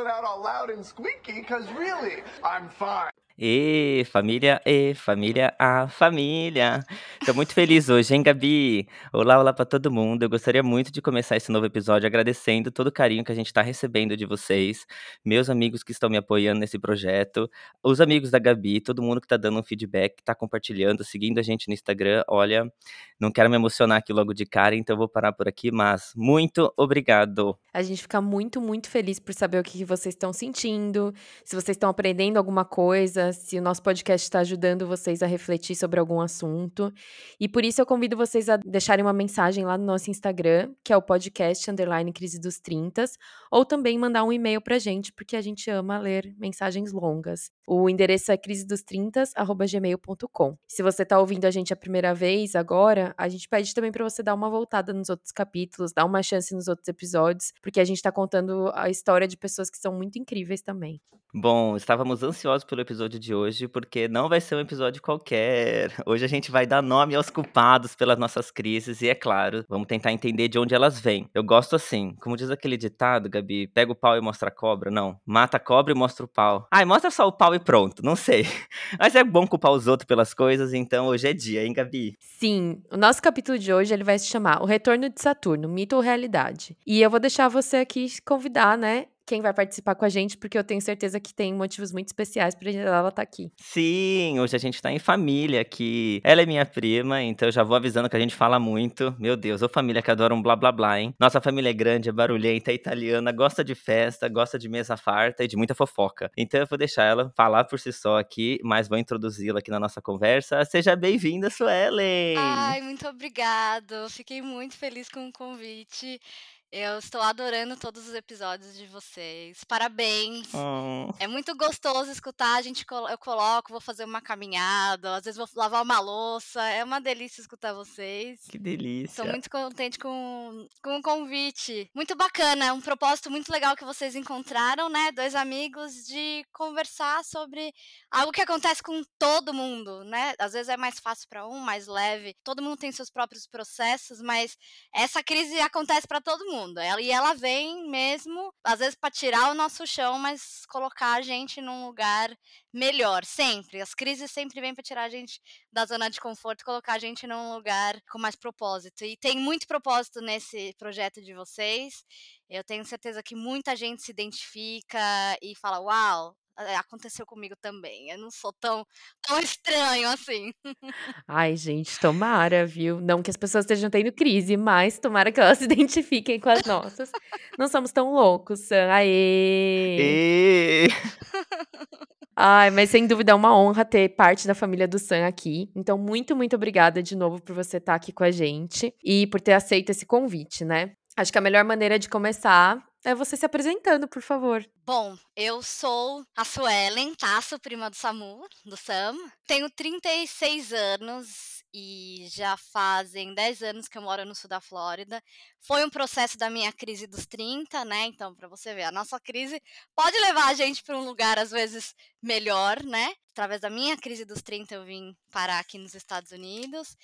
Out all loud and squeaky because really, I'm fine. E família, e família, a família. Estou muito feliz hoje, hein, Gabi? Olá, olá para todo mundo. Eu gostaria muito de começar esse novo episódio agradecendo todo o carinho que a gente está recebendo de vocês, meus amigos que estão me apoiando nesse projeto, os amigos da Gabi, todo mundo que está dando um feedback, está compartilhando, seguindo a gente no Instagram. Olha, não quero me emocionar aqui logo de cara, então vou parar por aqui, mas muito obrigado. A gente fica muito, muito feliz por saber o que vocês estão sentindo, se vocês estão aprendendo alguma coisa se o nosso podcast está ajudando vocês a refletir sobre algum assunto. E por isso eu convido vocês a deixarem uma mensagem lá no nosso Instagram, que é o podcast underline crise dos 30, ou também mandar um e-mail pra gente, porque a gente ama ler mensagens longas. O endereço é crisedostrintas@gmail.com. Se você está ouvindo a gente a primeira vez agora, a gente pede também para você dar uma voltada nos outros capítulos, dar uma chance nos outros episódios, porque a gente está contando a história de pessoas que são muito incríveis também. Bom, estávamos ansiosos pelo episódio de hoje, porque não vai ser um episódio qualquer. Hoje a gente vai dar nome aos culpados pelas nossas crises e, é claro, vamos tentar entender de onde elas vêm. Eu gosto assim, como diz aquele ditado, Gabi, pega o pau e mostra a cobra. Não, mata a cobra e mostra o pau. Ai, mostra só o pau e pronto, não sei. Mas é bom culpar os outros pelas coisas, então hoje é dia, hein, Gabi? Sim, o nosso capítulo de hoje ele vai se chamar O Retorno de Saturno, Mito ou Realidade. E eu vou deixar você aqui convidar, né, quem vai participar com a gente, porque eu tenho certeza que tem motivos muito especiais para ela estar tá aqui. Sim, hoje a gente está em família aqui. Ela é minha prima, então eu já vou avisando que a gente fala muito. Meu Deus, ô família que adora um blá blá blá, hein? Nossa família é grande, é barulhenta, é italiana, gosta de festa, gosta de mesa farta e de muita fofoca. Então eu vou deixar ela falar por si só aqui, mas vou introduzi-la aqui na nossa conversa. Seja bem-vinda, Suelen! Ai, muito obrigado. Fiquei muito feliz com o convite. Eu estou adorando todos os episódios de vocês. Parabéns. Oh. É muito gostoso escutar. A gente eu coloco, vou fazer uma caminhada, às vezes vou lavar uma louça. É uma delícia escutar vocês. Que delícia. Estou muito contente com, com o convite. Muito bacana, um propósito muito legal que vocês encontraram, né? Dois amigos de conversar sobre algo que acontece com todo mundo, né? Às vezes é mais fácil para um, mais leve. Todo mundo tem seus próprios processos, mas essa crise acontece para todo mundo mundo. Ela, e ela vem mesmo, às vezes, para tirar o nosso chão, mas colocar a gente num lugar melhor, sempre. As crises sempre vêm para tirar a gente da zona de conforto colocar a gente num lugar com mais propósito. E tem muito propósito nesse projeto de vocês. Eu tenho certeza que muita gente se identifica e fala: Uau, aconteceu comigo também. Eu não sou tão, tão estranho assim. Ai, gente, tomara, viu? Não que as pessoas estejam tendo crise, mas tomara que elas se identifiquem com as nossas. Não somos tão loucos, Sam. Aê! E... Ai, mas sem dúvida é uma honra ter parte da família do Sam aqui. Então, muito, muito obrigada de novo por você estar aqui com a gente e por ter aceito esse convite, né? Acho que a melhor maneira de começar é você se apresentando, por favor. Bom, eu sou a Suelen Tasso, prima do Samu, do Sam. Tenho 36 anos e já fazem 10 anos que eu moro no sul da Flórida. Foi um processo da minha crise dos 30, né? Então, para você ver, a nossa crise pode levar a gente para um lugar às vezes melhor, né? Através da minha crise dos 30 eu vim parar aqui nos Estados Unidos.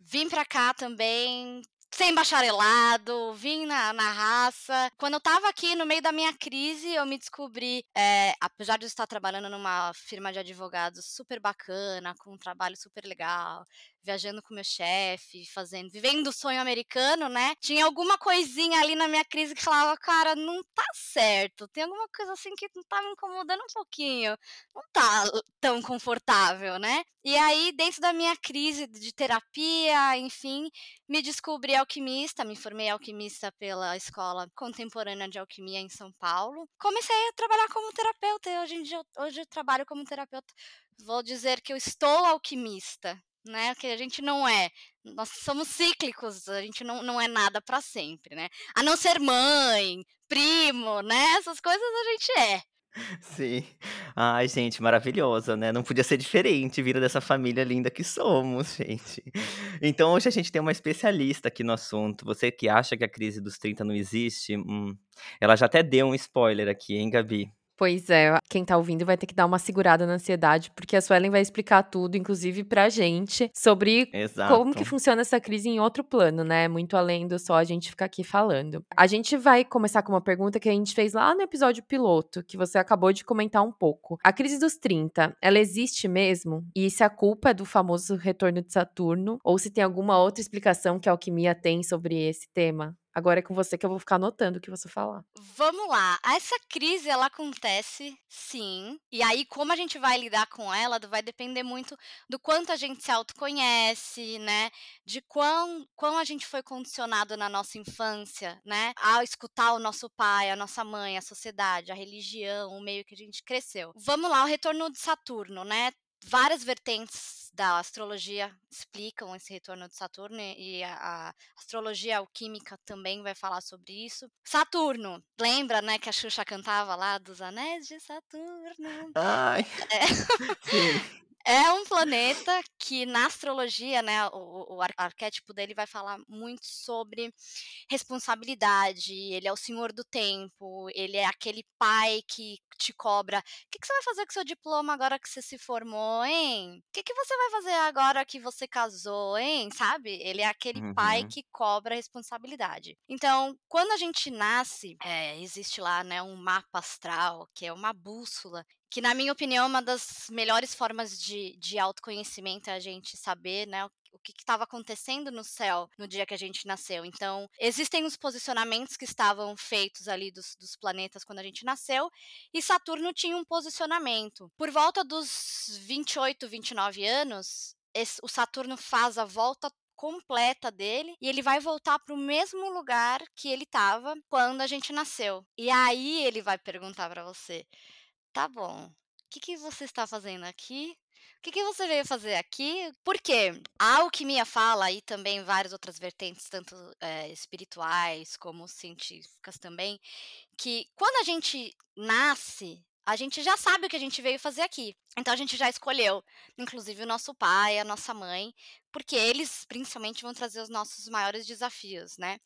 Vim para cá também sem bacharelado, vim na, na raça. Quando eu tava aqui no meio da minha crise, eu me descobri, é, apesar de eu estar trabalhando numa firma de advogados super bacana, com um trabalho super legal, viajando com meu chefe, fazendo, vivendo o sonho americano, né? Tinha alguma coisinha ali na minha crise que falava, cara, não tá certo. Tem alguma coisa assim que não tá me incomodando um pouquinho. Não tá tão confortável, né? E aí, dentro da minha crise de terapia, enfim, me descobri alquimista, me formei alquimista pela Escola Contemporânea de Alquimia em São Paulo. Comecei a trabalhar como terapeuta, hoje em dia hoje eu trabalho como terapeuta. Vou dizer que eu estou alquimista, né? Que a gente não é Nós somos cíclicos, a gente não, não é nada para sempre, né? A não ser mãe, primo, né? Essas coisas a gente é. Sim. Ai, gente, maravilhosa, né? Não podia ser diferente, vindo dessa família linda que somos, gente. Então, hoje a gente tem uma especialista aqui no assunto. Você que acha que a crise dos 30 não existe, hum, ela já até deu um spoiler aqui, hein, Gabi? Pois é, quem tá ouvindo vai ter que dar uma segurada na ansiedade, porque a Suelen vai explicar tudo, inclusive pra gente, sobre Exato. como que funciona essa crise em outro plano, né? Muito além do só a gente ficar aqui falando. A gente vai começar com uma pergunta que a gente fez lá no episódio piloto, que você acabou de comentar um pouco. A crise dos 30, ela existe mesmo? E se a culpa é do famoso retorno de Saturno, ou se tem alguma outra explicação que a alquimia tem sobre esse tema? Agora é com você que eu vou ficar anotando o que você falar. Vamos lá. Essa crise ela acontece, sim. E aí como a gente vai lidar com ela vai depender muito do quanto a gente se autoconhece, né? De quão, quão a gente foi condicionado na nossa infância, né? A escutar o nosso pai, a nossa mãe, a sociedade, a religião, o meio que a gente cresceu. Vamos lá, o retorno de Saturno, né? Várias vertentes da astrologia explicam esse retorno de Saturno e a, a, astrologia alquímica também vai falar sobre isso. Saturno, lembra, né, que a Xuxa cantava lá dos anéis de Saturno? Ai. É. Sim. É um planeta que na astrologia, né, o, o arquétipo dele vai falar muito sobre responsabilidade. Ele é o senhor do tempo, ele é aquele pai que te cobra. O que, que você vai fazer com seu diploma agora que você se formou, hein? O que, que você vai fazer agora que você casou, hein? Sabe? Ele é aquele uhum. pai que cobra responsabilidade. Então, quando a gente nasce, é, existe lá, né, um mapa astral, que é uma bússola que na minha opinião é uma das melhores formas de, de autoconhecimento é a gente saber, né, o que estava acontecendo no céu no dia que a gente nasceu. Então, existem os posicionamentos que estavam feitos ali dos, dos planetas quando a gente nasceu, e Saturno tinha um posicionamento. Por volta dos 28, 29 anos, esse, o Saturno faz a volta completa dele e ele vai voltar para o mesmo lugar que ele estava quando a gente nasceu. E aí ele vai perguntar para você: Tá bom. O que, que você está fazendo aqui? O que, que você veio fazer aqui? Porque a alquimia fala, e também várias outras vertentes, tanto é, espirituais como científicas também, que quando a gente nasce, a gente já sabe o que a gente veio fazer aqui. Então a gente já escolheu, inclusive o nosso pai, a nossa mãe, porque eles principalmente vão trazer os nossos maiores desafios, né?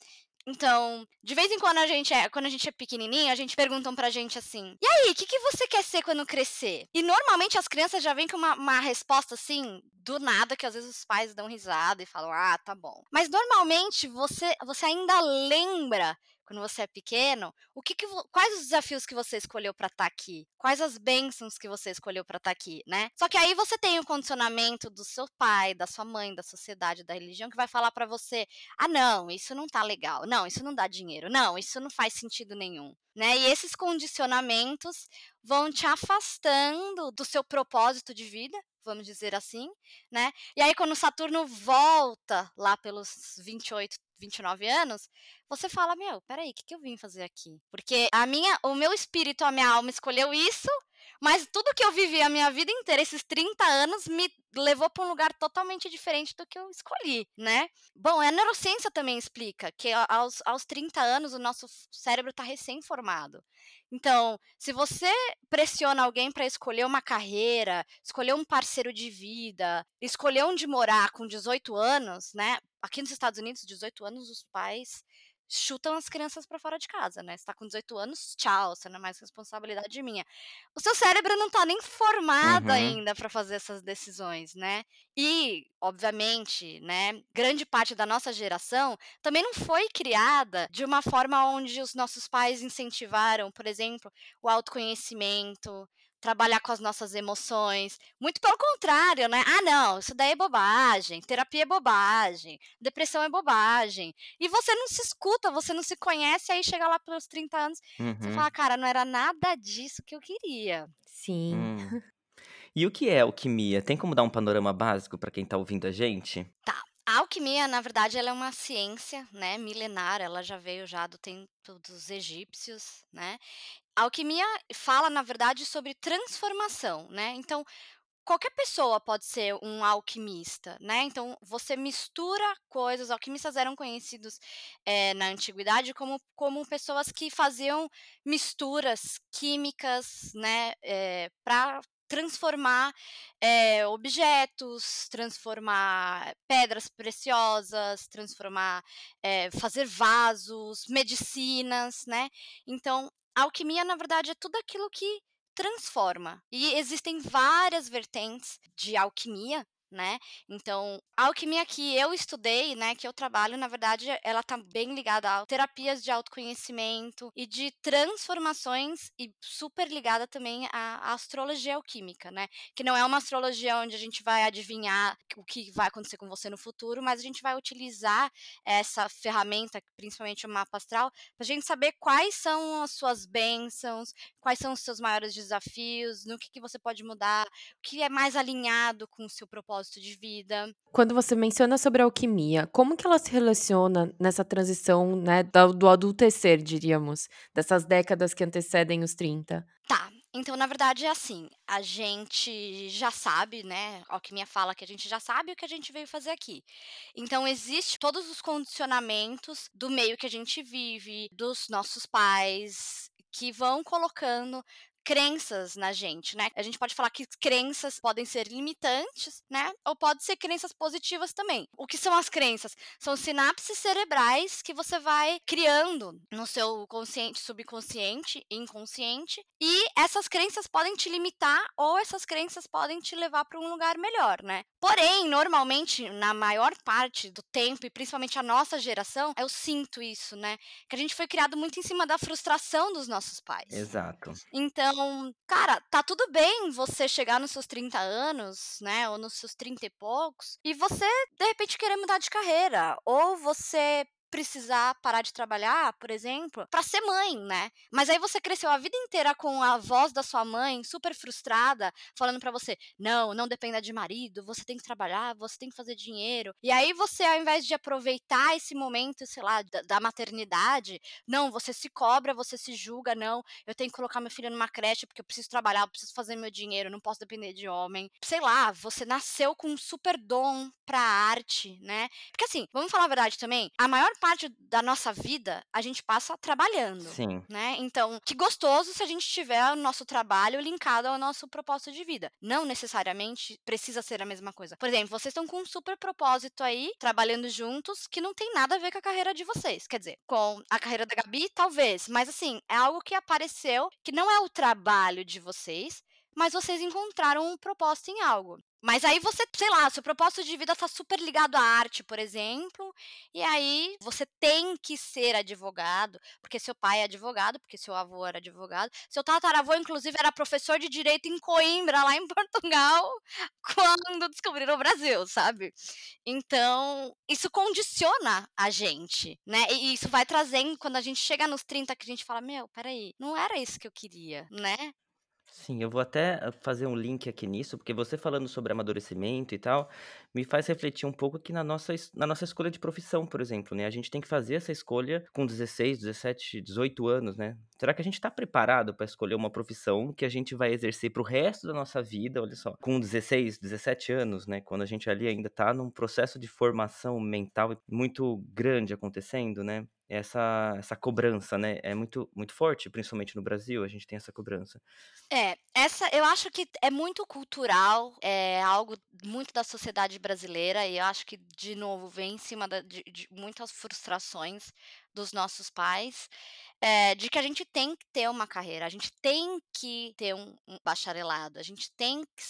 Então, de vez em quando a gente é, quando a gente é pequenininho, a gente perguntam pra gente assim: "E aí, o que, que você quer ser quando crescer?". E normalmente as crianças já vêm com uma, uma resposta assim, do nada, que às vezes os pais dão risada e falam: "Ah, tá bom". Mas normalmente você você ainda lembra quando você é pequeno, o que, que quais os desafios que você escolheu para estar tá aqui? Quais as bênçãos que você escolheu para estar tá aqui, né? Só que aí você tem o condicionamento do seu pai, da sua mãe, da sociedade, da religião que vai falar para você: "Ah, não, isso não tá legal. Não, isso não dá dinheiro. Não, isso não faz sentido nenhum". Né? E esses condicionamentos vão te afastando do seu propósito de vida, vamos dizer assim, né? E aí quando Saturno volta lá pelos 28, 29 anos, você fala, meu, peraí, o que, que eu vim fazer aqui? Porque a minha, o meu espírito, a minha alma escolheu isso, mas tudo que eu vivi a minha vida inteira, esses 30 anos, me levou para um lugar totalmente diferente do que eu escolhi, né? Bom, a neurociência também explica que aos, aos 30 anos o nosso cérebro está recém-formado. Então, se você pressiona alguém para escolher uma carreira, escolher um parceiro de vida, escolher onde morar com 18 anos, né? Aqui nos Estados Unidos, 18 anos, os pais chutam as crianças para fora de casa, né? Você tá com 18 anos, tchau, você não é mais responsabilidade minha. O seu cérebro não tá nem formado uhum. ainda para fazer essas decisões, né? E, obviamente, né, grande parte da nossa geração também não foi criada de uma forma onde os nossos pais incentivaram, por exemplo, o autoconhecimento, trabalhar com as nossas emoções. Muito pelo contrário, né? Ah, não, isso daí é bobagem, terapia é bobagem, depressão é bobagem. E você não se escuta, você não se conhece, aí chega lá pelos 30 anos, uhum. você fala, cara, não era nada disso que eu queria. Sim. Hum. E o que é alquimia? Tem como dar um panorama básico para quem tá ouvindo a gente? Tá. A alquimia, na verdade, ela é uma ciência, né, milenar, ela já veio já do tempo dos egípcios, né? A alquimia fala, na verdade, sobre transformação, né? Então, qualquer pessoa pode ser um alquimista, né? Então você mistura coisas. Alquimistas eram conhecidos é, na antiguidade como, como pessoas que faziam misturas químicas, né, é, para transformar é, objetos, transformar pedras preciosas, transformar, é, fazer vasos, medicinas, né? Então, a alquimia, na verdade, é tudo aquilo que transforma. E existem várias vertentes de alquimia, né? Então, a alquimia que eu estudei, né, que eu trabalho, na verdade, ela tá bem ligada a terapias de autoconhecimento e de transformações e super ligada também à, astrologia alquímica, né? Que não é uma astrologia onde a gente vai adivinhar o que vai acontecer com você no futuro, mas a gente vai utilizar essa ferramenta, principalmente o mapa astral, pra gente saber quais são as suas bênçãos, quais são os seus maiores desafios, no que, que você pode mudar, o que é mais alinhado com o seu propósito de vida. Quando você menciona sobre a alquimia, como que ela se relaciona nessa transição, né, do, do adultecer, diríamos, dessas décadas que antecedem os 30? Tá, então, na verdade, é assim, a gente já sabe, né? A alquimia fala que a gente já sabe o que a gente veio fazer aqui. Então, existe todos os condicionamentos do meio que a gente vive, dos nossos pais, que vão colocando crenças na gente, né? A gente pode falar que crenças podem ser limitantes, né? Ou pode ser crenças positivas também. O que são as crenças? São sinapses cerebrais que você vai criando no seu consciente, subconsciente, inconsciente, e essas crenças podem te limitar ou essas crenças podem te levar para um lugar melhor, né? Porém, normalmente, na maior parte do tempo, e principalmente a nossa geração, eu sinto isso, né? Que a gente foi criado muito em cima da frustração dos nossos pais. Exato. Então, cara, tá tudo bem você chegar nos seus 30 anos, né, ou nos seus 30 e poucos, e você de repente querer mudar de carreira, ou você precisar parar de trabalhar, por exemplo, para ser mãe, né? Mas aí você cresceu a vida inteira com a voz da sua mãe super frustrada, falando para você: "Não, não dependa de marido, você tem que trabalhar, você tem que fazer dinheiro". E aí você ao invés de aproveitar esse momento, sei lá, da, da maternidade, não, você se cobra, você se julga, não, eu tenho que colocar meu filho numa creche porque eu preciso trabalhar, eu preciso fazer meu dinheiro, não posso depender de homem. Sei lá, você nasceu com um super dom pra arte, né? Porque assim, vamos falar a verdade também, a maior parte da nossa vida a gente passa trabalhando. Sim. Né? Então, que gostoso se a gente tiver o nosso trabalho linkado ao nosso propósito de vida. Não necessariamente precisa ser a mesma coisa. Por exemplo, vocês estão com um super propósito aí, trabalhando juntos, que não tem nada a ver com a carreira de vocês. Quer dizer, com a carreira da Gabi, talvez. Mas assim, é algo que apareceu que não é o trabalho de vocês, mas vocês encontraram um propósito em algo. Mas aí você, sei lá, seu propósito de vida tá super ligado à arte, por exemplo, e aí você tem que ser advogado, porque seu pai é advogado, porque seu avô era advogado, seu tataravô, inclusive, era professor de direito em Coimbra, lá em Portugal, quando descobriram o Brasil, sabe? Então, isso condiciona a gente, né? E isso vai trazendo, quando a gente chega nos 30, que a gente fala, meu, peraí, não era isso que eu queria, né? Sim, eu vou até ah, fazer um link aqui nisso, porque você falando sobre amadurecimento e tal, me faz refletir um pouco aqui na nossa, na nossa escolha de profissão, por exemplo, né? A gente tem que fazer essa escolha com 16, 17, 18 anos, né? Será que a gente está preparado para escolher uma profissão que a gente vai exercer para o resto da nossa vida? Olha só, com 16, 17 anos, né? Quando a gente ali ainda está num processo de formação mental muito grande acontecendo, né? Essa, essa cobrança, né? É muito, muito forte, principalmente no Brasil, a gente tem essa cobrança. É, essa eu acho que é muito cultural, é algo muito da sociedade brasileira, e eu acho que, de novo, vem em cima da- de, de muitas frustrações dos nossos pais, é, de que a gente tem que ter uma carreira, a gente tem que ter um, um bacharelado, a gente tem que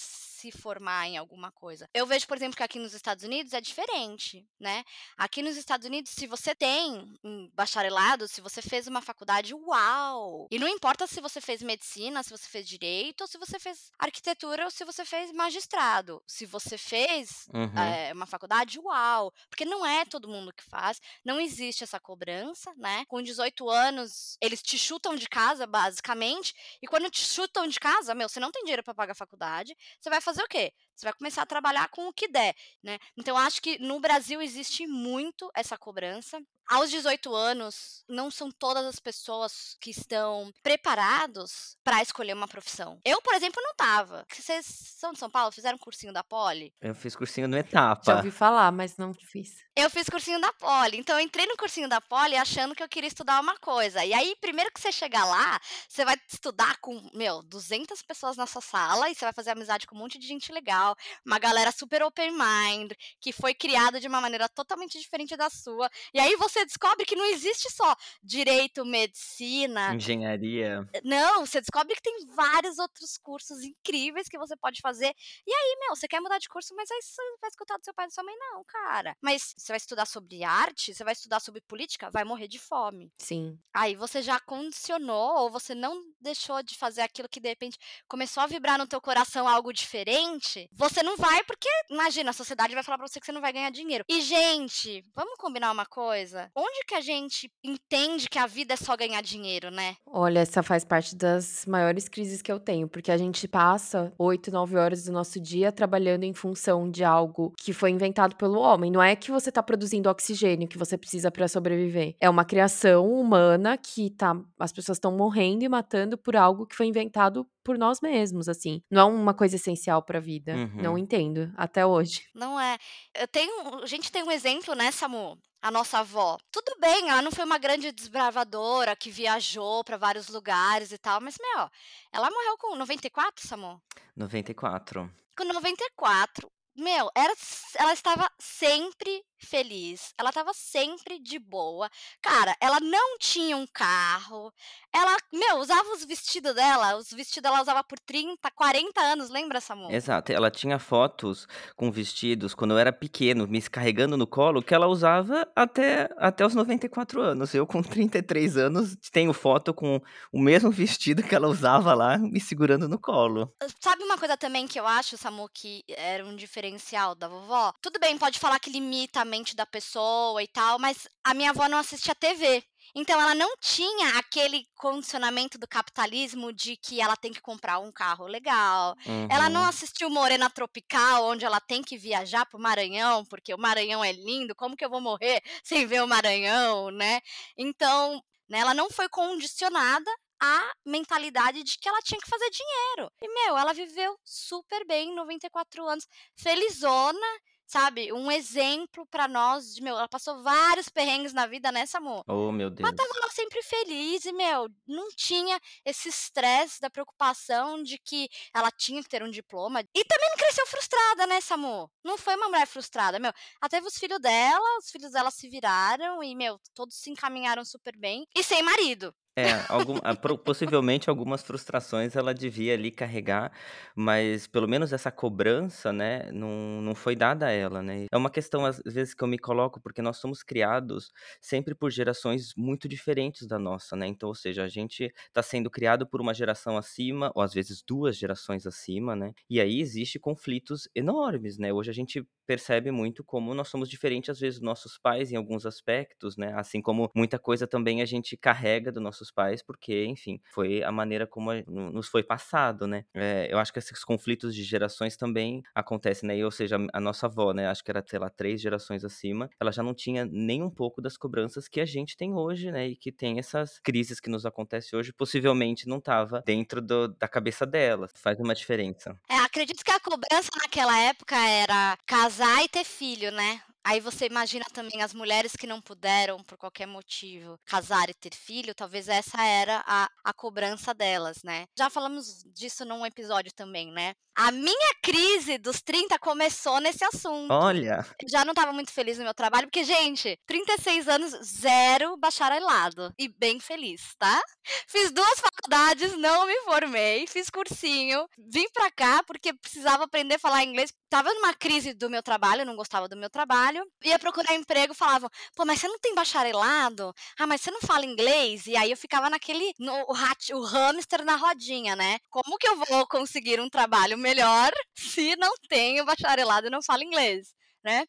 se formar em alguma coisa. Eu vejo, por exemplo, que aqui nos Estados Unidos é diferente, né? Aqui nos Estados Unidos, se você tem um bacharelado, se você fez uma faculdade, uau! E não importa se você fez medicina, se você fez direito, ou se você fez arquitetura, ou se você fez magistrado. Se você fez Uhum. é, uma faculdade, uau! Porque não é todo mundo que faz, não existe essa cobrança, né? Com 18 anos, eles te chutam de casa, basicamente, e quando te chutam de casa, meu, você não tem dinheiro para pagar a faculdade, você vai fazer o quê? Você vai começar a trabalhar com o que der, né? Então, acho que no Brasil existe muito essa cobrança. Aos 18 anos, não são todas as pessoas que estão preparados para escolher uma profissão. Eu, por exemplo, não tava. Vocês são de São Paulo? Fizeram cursinho da Poli? Eu fiz cursinho no Já Etapa. ouvi falar, mas não fiz. Eu fiz cursinho da Poli. Então, eu entrei no cursinho da Poli achando que eu queria estudar uma coisa. E aí, primeiro que você chegar lá, você vai estudar com, meu, 200 pessoas na sua sala e você vai fazer amizade com um monte de gente legal, uma galera super open mind, que foi criada de uma maneira totalmente diferente da sua. E aí você descobre que não existe só direito, medicina, Engenharia. não, você descobre que tem vários outros cursos incríveis que você pode fazer. E aí, meu, você quer mudar de curso, mas aí você vai escutar do seu pai e da sua mãe, não, cara. Mas você vai estudar sobre arte, você vai estudar sobre política, vai morrer de fome. Sim. Aí você já condicionou ou você não deixou de fazer aquilo que de repente começou a vibrar no teu coração algo diferente. Você não vai porque, imagina, a sociedade vai falar pra você que você não vai ganhar dinheiro. E gente, vamos combinar uma coisa? Onde que a gente entende que a vida é só ganhar dinheiro, né? Olha, essa faz parte das maiores crises que eu tenho, porque a gente passa 8, 9 horas do nosso dia trabalhando em função de algo que foi inventado pelo homem. Não é que você tá produzindo oxigênio que você precisa para sobreviver. É uma criação humana que tá as pessoas estão morrendo e matando por algo que foi inventado por nós mesmos, assim. Não é uma coisa essencial pra vida. Não Uhum. entendo até hoje. Não é. Eu tenho, a gente tem um exemplo, né, Samu? A nossa avó. Tudo bem, ela não foi uma grande desbravadora que viajou pra vários lugares e tal, mas, meu, ela morreu com 94, Samu? 94. Com 94, meu, era, ela estava sempre feliz. Ela estava sempre de boa. Cara, ela não tinha um carro. Ela, meu, usava os vestidos dela. Os vestidos ela usava por 30, 40 anos, lembra, Samu? Exato. Ela tinha fotos com vestidos quando eu era pequeno, me carregando no colo, que ela usava até, até os 94 anos. Eu, com 33 anos, tenho foto com o mesmo vestido que ela usava lá, me segurando no colo. Sabe uma coisa também que eu acho, Samu, que era um diferencial da vovó? Tudo bem, pode falar que limita a mente da pessoa e tal, mas a minha avó não assistia TV. Então ela não tinha aquele condicionamento do capitalismo de que ela tem que comprar um carro legal. Ela não Uhum. assistiu Morena Tropical, onde ela tem que viajar pro Maranhão, porque o Maranhão é lindo, como que eu vou morrer sem ver o Maranhão, né? Então, né, ela não foi condicionada à mentalidade de que ela tinha que fazer dinheiro. E, meu, ela viveu super bem, 94 anos, felizona, sabe? Um exemplo pra nós de, meu, ela passou vários perrengues na vida, né, Samu? Oh, meu Mas Deus. tava lá sempre feliz e, meu, não tinha esse estresse da preocupação de que ela tinha que ter um diploma. E também não cresceu frustrada, né, Samu? Não foi uma mulher frustrada, meu. Ela teve os filhos dela, os filhos dela se viraram e, meu, todos se encaminharam super bem. E sem marido. É, algum, ah, possivelmente algumas frustrações ela devia ali carregar, mas pelo menos essa cobrança, né, não, não foi dada a ela, né? É uma questão, às vezes, que eu me coloco, porque nós somos criados sempre por gerações muito diferentes da nossa, né? Então, ou seja, a gente está sendo criado por uma geração acima, ou às vezes duas gerações acima, né? E aí existe conflitos enormes, né? Hoje a gente percebe muito como nós somos diferentes, às vezes, dos nossos pais em alguns aspectos, né? Assim como muita coisa também a gente carrega dos nossos pais, porque, enfim, foi a maneira como nos foi passado, né? É, eu acho que esses conflitos de gerações também acontecem, né? E, ou seja, a nossa avó, né? Acho que era, sei lá, três gerações acima, ela já não tinha nem um pouco das cobranças que a gente tem hoje, né? E que tem essas crises que nos acontecem hoje, possivelmente não estava dentro do- da cabeça dela. Faz uma diferença. É, acredito que a cobrança naquela época era casar e ter filho, né? Aí você imagina também as mulheres que não puderam, por qualquer motivo, casar e ter filho, talvez essa era a, a cobrança delas, né? Já falamos disso num episódio também, né? A minha crise dos 30 começou nesse assunto. Olha, já não estava muito feliz no meu trabalho, porque, gente, 36 anos, zero bacharelado. E bem feliz, tá? Fiz duas faculdades, não me formei, fiz cursinho, vim pra cá porque precisava aprender a falar inglês. Tava numa crise do meu trabalho, não gostava do meu trabalho. Ia procurar emprego, falavam, pô, mas você não tem bacharelado? Ah, mas você não fala inglês? E aí eu ficava naquele, no, o, rat, o hamster na rodinha, né? Como que eu vou conseguir um trabalho melhor se não tenho bacharelado e não falo inglês? né?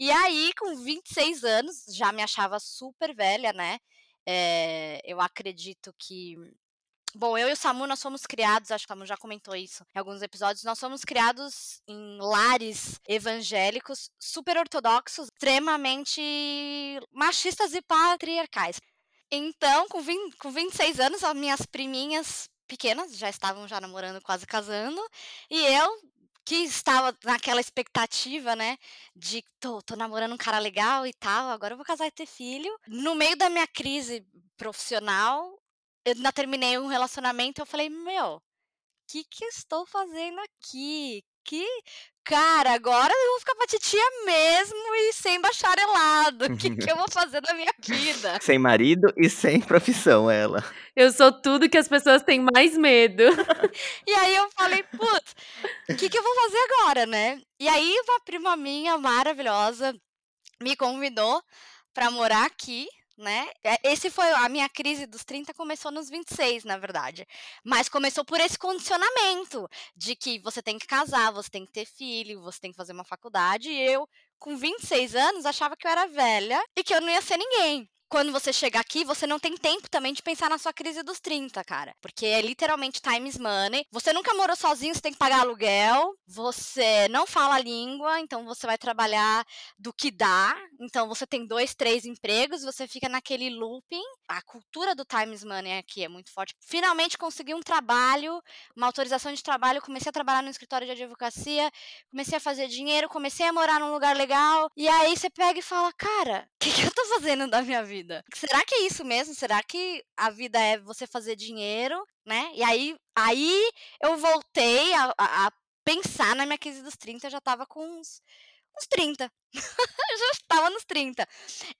E aí, com 26 anos, já me achava super velha, né? É, eu acredito que Bom, eu e o Samu, nós fomos criados, acho que o Samu já comentou isso em alguns episódios, nós fomos criados em lares evangélicos super ortodoxos, extremamente machistas e patriarcais. Então, com, 20, com 26 anos, as minhas priminhas pequenas já estavam já namorando, quase casando, e eu que estava naquela expectativa, né, de tô, tô namorando um cara legal e tal, agora eu vou casar e ter filho. No meio da minha crise profissional, eu ainda terminei um relacionamento, eu falei, meu, o que que eu estou fazendo aqui? Que cara, agora eu vou ficar pra titia mesmo e sem bacharelado. O que, que eu vou fazer da minha vida? Sem marido e sem profissão, ela. Eu sou tudo que as pessoas têm mais medo. e aí eu falei, putz, o que, que eu vou fazer agora, né? E aí uma prima minha maravilhosa me convidou para morar aqui né? É, esse foi a minha crise dos 30 começou nos 26, na verdade. Mas começou por esse condicionamento de que você tem que casar, você tem que ter filho, você tem que fazer uma faculdade. E eu, com 26 anos, achava que eu era velha e que eu não ia ser ninguém quando você chega aqui, você não tem tempo também de pensar na sua crise dos 30, cara. Porque é literalmente time is money. Você nunca morou sozinho, você tem que pagar aluguel. Você não fala a língua, então você vai trabalhar do que dá. Então você tem dois, três empregos, você fica naquele looping. A cultura do time is money aqui é muito forte. Finalmente consegui um trabalho, uma autorização de trabalho, comecei a trabalhar no escritório de advocacia, comecei a fazer dinheiro, comecei a morar num lugar legal. E aí você pega e fala, cara, o que, que eu tô fazendo da minha vida? Vida. Será que é isso mesmo? Será que a vida é você fazer dinheiro, né? E aí, aí eu voltei a, a, pensar na minha crise dos 30, eu já tava com uns, uns 30. eu já estava nos 30.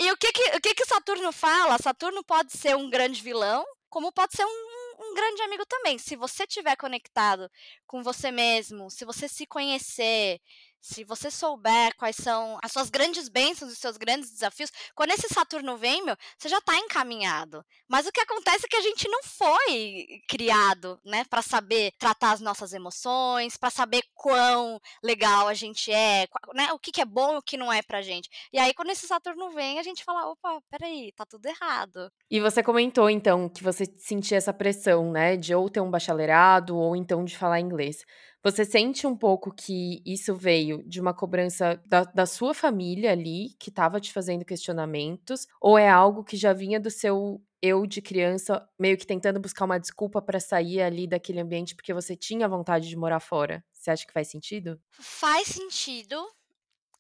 E o que que, o que que Saturno fala? Saturno pode ser um grande vilão, como pode ser um, um grande amigo também. Se você estiver conectado com você mesmo, se você se conhecer, se você souber quais são as suas grandes bênçãos, os seus grandes desafios, quando esse Saturno vem, meu, você já está encaminhado. Mas o que acontece é que a gente não foi criado, né, para saber tratar as nossas emoções, para saber quão legal a gente é, né, o que, que é bom e o que não é pra gente. E aí, quando esse Saturno vem, a gente fala: opa, peraí, tá tudo errado. E você comentou, então, que você sentia essa pressão, né, de ou ter um bacharelado ou então de falar inglês. Você sente um pouco que isso veio de uma cobrança da, da sua família ali, que estava te fazendo questionamentos, ou é algo que já vinha do seu eu de criança, meio que tentando buscar uma desculpa para sair ali daquele ambiente porque você tinha vontade de morar fora? Você acha que faz sentido? Faz sentido,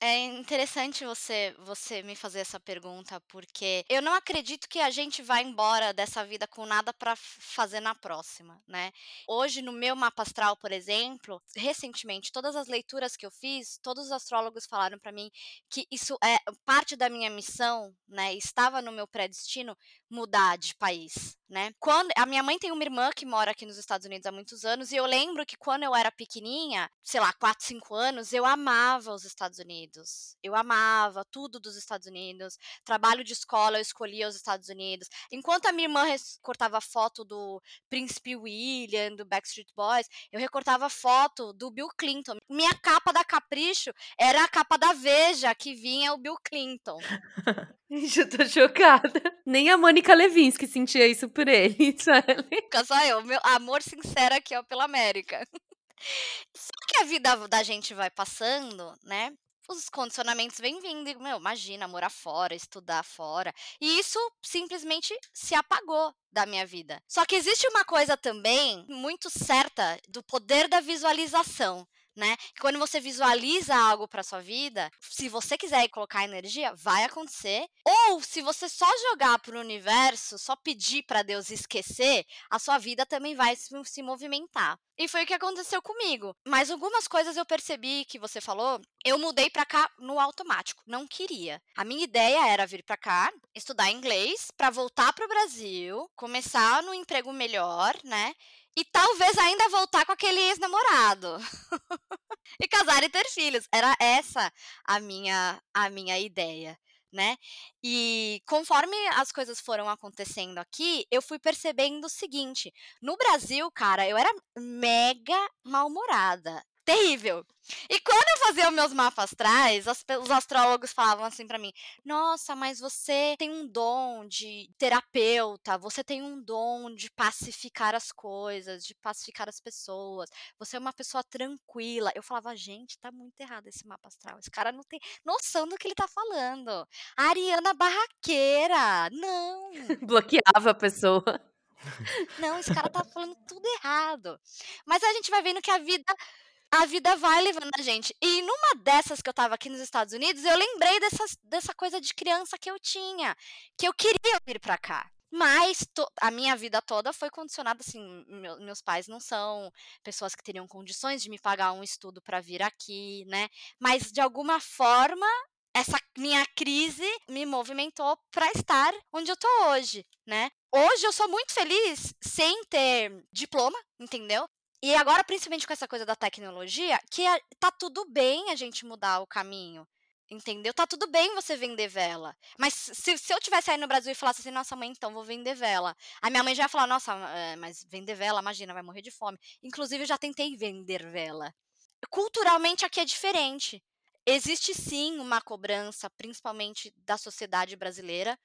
é interessante você você me fazer essa pergunta, porque eu não acredito que a gente vai embora dessa vida com nada para fazer na próxima, né. Hoje no meu mapa astral, por exemplo, recentemente, todas as leituras que eu fiz, todos os astrólogos falaram para mim que isso é parte da minha missão, né, estava no meu predestino mudar de país, né. Quando a minha mãe tem uma irmã que mora aqui nos Estados Unidos há muitos anos, e eu lembro que quando eu era pequenininha, sei lá, 4, 5 anos, eu amava os Estados Unidos. Eu amava tudo dos Estados Unidos. Trabalho de escola eu escolhia os Estados Unidos. Enquanto a minha irmã recortava foto do Príncipe William, do Backstreet Boys, eu recortava foto do Bill Clinton. Minha capa da Capricho era a capa da Veja, que vinha o Bill Clinton. Gente, eu tô chocada. Nem a Mônica Levinsky sentia isso por ele, sabe? Só eu, meu amor sincero aqui, ó, pela América. Só que a vida da gente vai passando, né? os condicionamentos vêm vindo. Meu, imagina, morar fora, estudar fora. E isso simplesmente se apagou da minha vida. Só que existe uma coisa também muito certa do poder da visualização. Né? Quando você visualiza algo para sua vida, se você quiser colocar energia, vai acontecer. Ou se você só jogar para o universo, só pedir para Deus esquecer, a sua vida também vai se movimentar. E foi o que aconteceu comigo. Mas algumas coisas eu percebi que você falou, eu mudei para cá no automático, não queria. A minha ideia era vir para cá, estudar inglês para voltar para o Brasil, começar no emprego melhor, né? E talvez ainda voltar com aquele ex-namorado. e casar e ter filhos. Era essa a minha a minha ideia, né? E conforme as coisas foram acontecendo aqui, eu fui percebendo o seguinte: no Brasil, cara, eu era mega mal-humorada terrível. E quando eu fazia os meus mapas astrais, os astrólogos falavam assim para mim: "Nossa, mas você tem um dom de terapeuta, você tem um dom de pacificar as coisas, de pacificar as pessoas. Você é uma pessoa tranquila". Eu falava: "Gente, tá muito errado esse mapa astral. Esse cara não tem noção do que ele tá falando. A Ariana barraqueira. Não". Bloqueava a pessoa. Não, esse cara tá falando tudo errado. Mas a gente vai vendo que a vida a vida vai levando a gente. E numa dessas que eu estava aqui nos Estados Unidos, eu lembrei dessas, dessa coisa de criança que eu tinha, que eu queria vir para cá. Mas to, a minha vida toda foi condicionada assim. Meu, meus pais não são pessoas que teriam condições de me pagar um estudo para vir aqui, né? Mas de alguma forma essa minha crise me movimentou para estar onde eu tô hoje, né? Hoje eu sou muito feliz sem ter diploma, entendeu? E agora, principalmente com essa coisa da tecnologia, que a, tá tudo bem a gente mudar o caminho. Entendeu? Tá tudo bem você vender vela. Mas se, se eu tivesse aí no Brasil e falasse assim, nossa mãe, então vou vender vela. A minha mãe já ia falar, nossa, é, mas vender vela, imagina, vai morrer de fome. Inclusive, eu já tentei vender vela. Culturalmente aqui é diferente. Existe sim uma cobrança, principalmente da sociedade brasileira,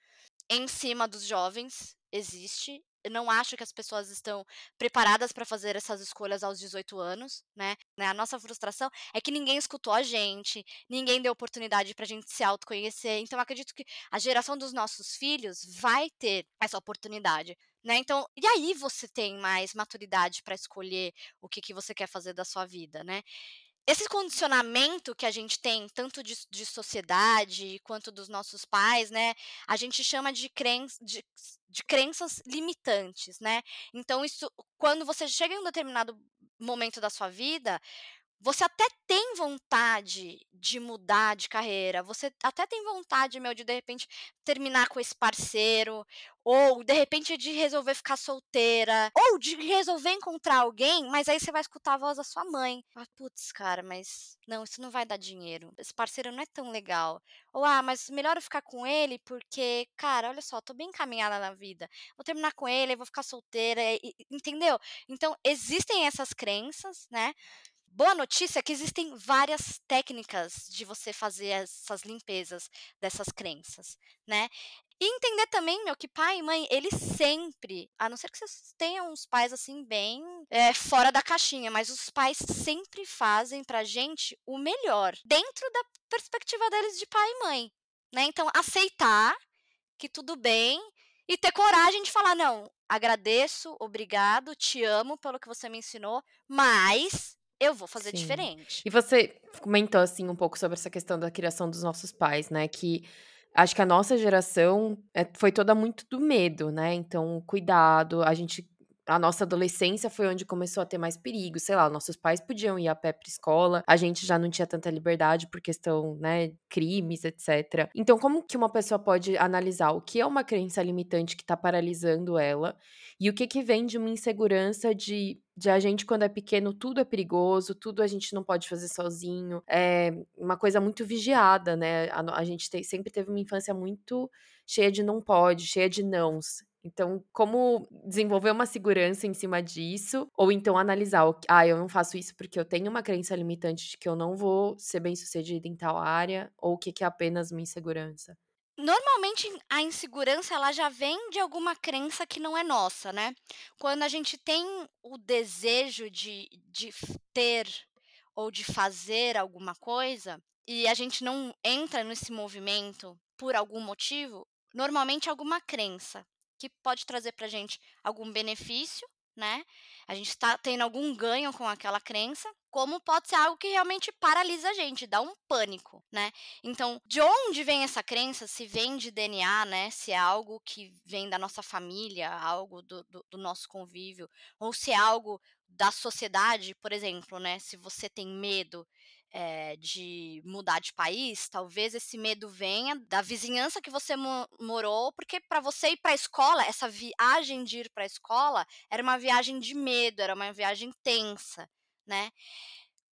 em cima dos jovens. Existe eu não acho que as pessoas estão preparadas para fazer essas escolhas aos 18 anos, né? né? A nossa frustração é que ninguém escutou a gente, ninguém deu oportunidade para a gente se autoconhecer. Então, acredito que a geração dos nossos filhos vai ter essa oportunidade. Né? Então, e aí você tem mais maturidade para escolher o que, que você quer fazer da sua vida, né? Esse condicionamento que a gente tem, tanto de, de, sociedade quanto dos nossos pais, né? A gente chama de, cren de, de crenças limitantes, né? Então, isso, quando você chega em um determinado momento da sua vida, você até tem vontade de mudar de carreira, você até tem vontade, meu, de de repente terminar com esse parceiro, ou de repente de resolver ficar solteira, ou de resolver encontrar alguém, mas aí você vai escutar a voz da sua mãe. Ah, putz, cara, mas não, isso não vai dar dinheiro. Esse parceiro não é tão legal. Ou ah, mas melhor eu ficar com ele porque, cara, olha só, tô bem encaminhada na vida. Vou terminar com ele, vou ficar solteira, e, entendeu? Então, existem essas crenças, né? Boa notícia é que existem várias técnicas de você fazer essas limpezas dessas crenças, né? E entender também, meu, que pai e mãe, eles sempre, a não ser que vocês tenham uns pais assim bem é, fora da caixinha, mas os pais sempre fazem pra gente o melhor, dentro da perspectiva deles de pai e mãe, né? Então, aceitar que tudo bem e ter coragem de falar, não, agradeço, obrigado, te amo pelo que você me ensinou, mas eu vou fazer Sim. diferente. E você comentou, assim, um pouco sobre essa questão da criação dos nossos pais, né? Que acho que a nossa geração é, foi toda muito do medo, né? Então, cuidado, a gente a nossa adolescência foi onde começou a ter mais perigo. Sei lá, nossos pais podiam ir a pé pra escola, a gente já não tinha tanta liberdade por questão, né, crimes, etc. Então, como que uma pessoa pode analisar o que é uma crença limitante que tá paralisando ela e o que que vem de uma insegurança de de a gente, quando é pequeno, tudo é perigoso, tudo a gente não pode fazer sozinho. É uma coisa muito vigiada, né? A, a gente tem, sempre teve uma infância muito cheia de não pode, cheia de nãos. Então, como desenvolver uma segurança em cima disso, ou então analisar, ah, eu não faço isso porque eu tenho uma crença limitante de que eu não vou ser bem sucedida em tal área, ou o que, que é apenas uma insegurança. Normalmente a insegurança ela já vem de alguma crença que não é nossa, né? Quando a gente tem o desejo de, de ter ou de fazer alguma coisa e a gente não entra nesse movimento por algum motivo, normalmente é alguma crença que pode trazer para gente algum benefício, né? A gente está tendo algum ganho com aquela crença, como pode ser algo que realmente paralisa a gente, dá um pânico, né? Então, de onde vem essa crença? Se vem de DNA, né? Se é algo que vem da nossa família, algo do, do, do nosso convívio, ou se é algo da sociedade, por exemplo, né? Se você tem medo é, de mudar de país, talvez esse medo venha da vizinhança que você mo morou, porque para você ir para a escola, essa viagem de ir para a escola era uma viagem de medo, era uma viagem tensa, né?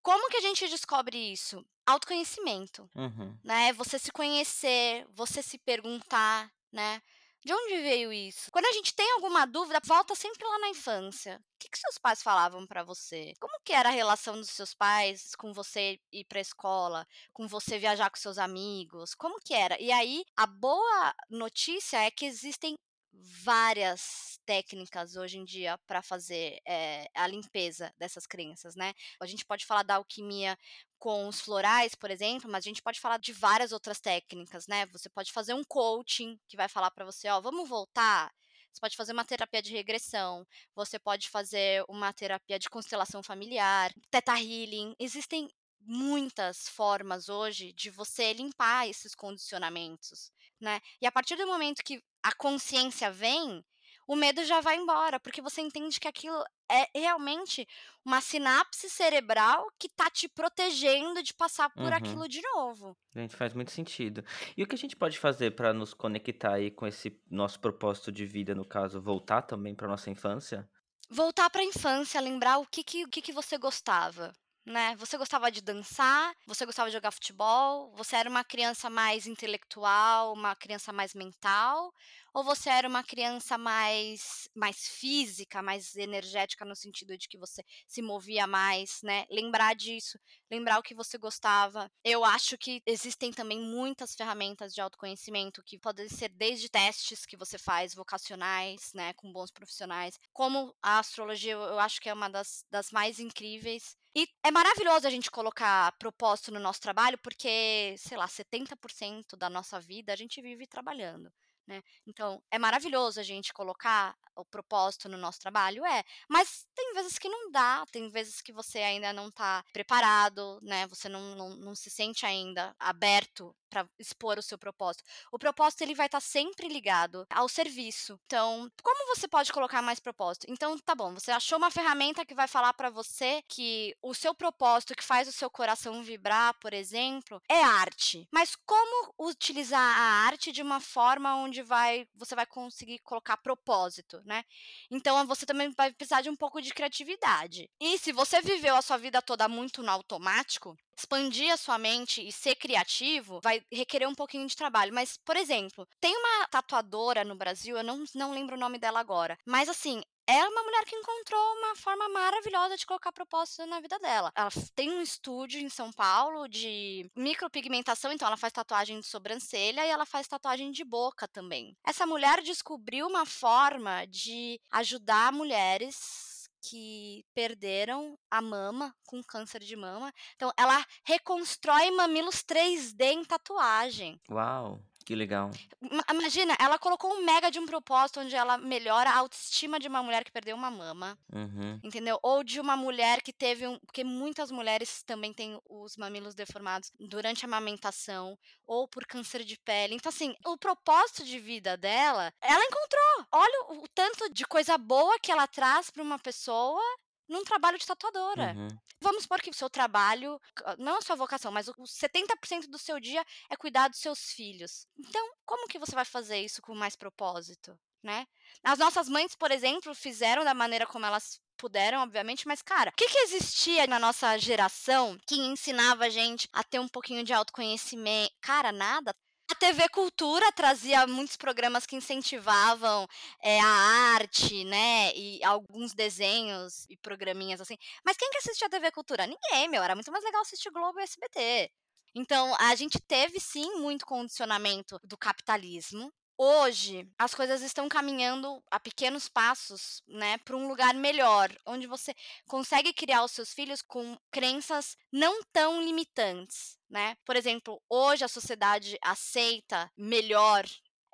Como que a gente descobre isso? Autoconhecimento, uhum. né? Você se conhecer, você se perguntar, né? De onde veio isso? Quando a gente tem alguma dúvida, volta sempre lá na infância. O que, que seus pais falavam para você? Como que era a relação dos seus pais com você ir para a escola, com você viajar com seus amigos? Como que era? E aí, a boa notícia é que existem várias técnicas hoje em dia para fazer é, a limpeza dessas crenças, né? A gente pode falar da alquimia com os florais, por exemplo, mas a gente pode falar de várias outras técnicas, né? Você pode fazer um coaching que vai falar para você, ó, vamos voltar. Você pode fazer uma terapia de regressão, você pode fazer uma terapia de constelação familiar, teta healing. Existem muitas formas hoje de você limpar esses condicionamentos, né? E a partir do momento que a consciência vem, o medo já vai embora, porque você entende que aquilo é realmente uma sinapse cerebral que tá te protegendo de passar por Uhum. aquilo de novo. Gente, faz muito sentido. E o que a gente pode fazer para nos conectar aí com esse nosso propósito de vida, no caso, voltar também para nossa infância? Voltar para a infância, lembrar o que que, o que que você gostava. Né? Você gostava de dançar, você gostava de jogar futebol, você era uma criança mais intelectual, uma criança mais mental, ou você era uma criança mais mais física, mais energética no sentido de que você se movia mais, né? Lembrar disso, lembrar o que você gostava. Eu acho que existem também muitas ferramentas de autoconhecimento que podem ser desde testes que você faz vocacionais, né, com bons profissionais, como a astrologia, eu acho que é uma das, das mais incríveis. E é maravilhoso a gente colocar propósito no nosso trabalho, porque, sei lá, 70% da nossa vida a gente vive trabalhando. Né? Então, é maravilhoso a gente colocar o propósito no nosso trabalho, é, mas tem vezes que não dá, tem vezes que você ainda não está preparado, né? Você não, não, não se sente ainda aberto para expor o seu propósito. O propósito ele vai estar tá sempre ligado ao serviço. Então, como você pode colocar mais propósito? Então, tá bom, você achou uma ferramenta que vai falar para você que o seu propósito que faz o seu coração vibrar, por exemplo, é arte. Mas como utilizar a arte de uma forma onde vai você vai conseguir colocar propósito, né? Então, você também vai precisar de um pouco de criatividade. E se você viveu a sua vida toda muito no automático, expandir a sua mente e ser criativo vai requerer um pouquinho de trabalho. Mas, por exemplo, tem uma tatuadora no Brasil, eu não, não lembro o nome dela agora, mas assim, é uma mulher que encontrou uma forma maravilhosa de colocar propósito na vida dela. Ela tem um estúdio em São Paulo de micropigmentação, então ela faz tatuagem de sobrancelha e ela faz tatuagem de boca também. Essa mulher descobriu uma forma de ajudar mulheres que perderam a mama com câncer de mama. Então, ela reconstrói mamilos 3D em tatuagem. Uau! Que legal. Imagina, ela colocou um mega de um propósito onde ela melhora a autoestima de uma mulher que perdeu uma mama. Uhum. Entendeu? Ou de uma mulher que teve um. Porque muitas mulheres também têm os mamilos deformados durante a amamentação, ou por câncer de pele. Então, assim, o propósito de vida dela, ela encontrou. Olha o, o tanto de coisa boa que ela traz para uma pessoa num trabalho de tatuadora. Uhum. Vamos supor que o seu trabalho, não a sua vocação, mas o 70% do seu dia é cuidar dos seus filhos. Então, como que você vai fazer isso com mais propósito, né? As nossas mães, por exemplo, fizeram da maneira como elas puderam, obviamente, mas, cara, o que, que existia na nossa geração que ensinava a gente a ter um pouquinho de autoconhecimento? Cara, nada. A TV Cultura trazia muitos programas que incentivavam é, a arte, né? E alguns desenhos e programinhas assim. Mas quem que assistia a TV Cultura? Ninguém, meu. Era muito mais legal assistir Globo e SBT. Então, a gente teve sim muito condicionamento do capitalismo, Hoje, as coisas estão caminhando a pequenos passos, né, para um lugar melhor, onde você consegue criar os seus filhos com crenças não tão limitantes, né? Por exemplo, hoje a sociedade aceita melhor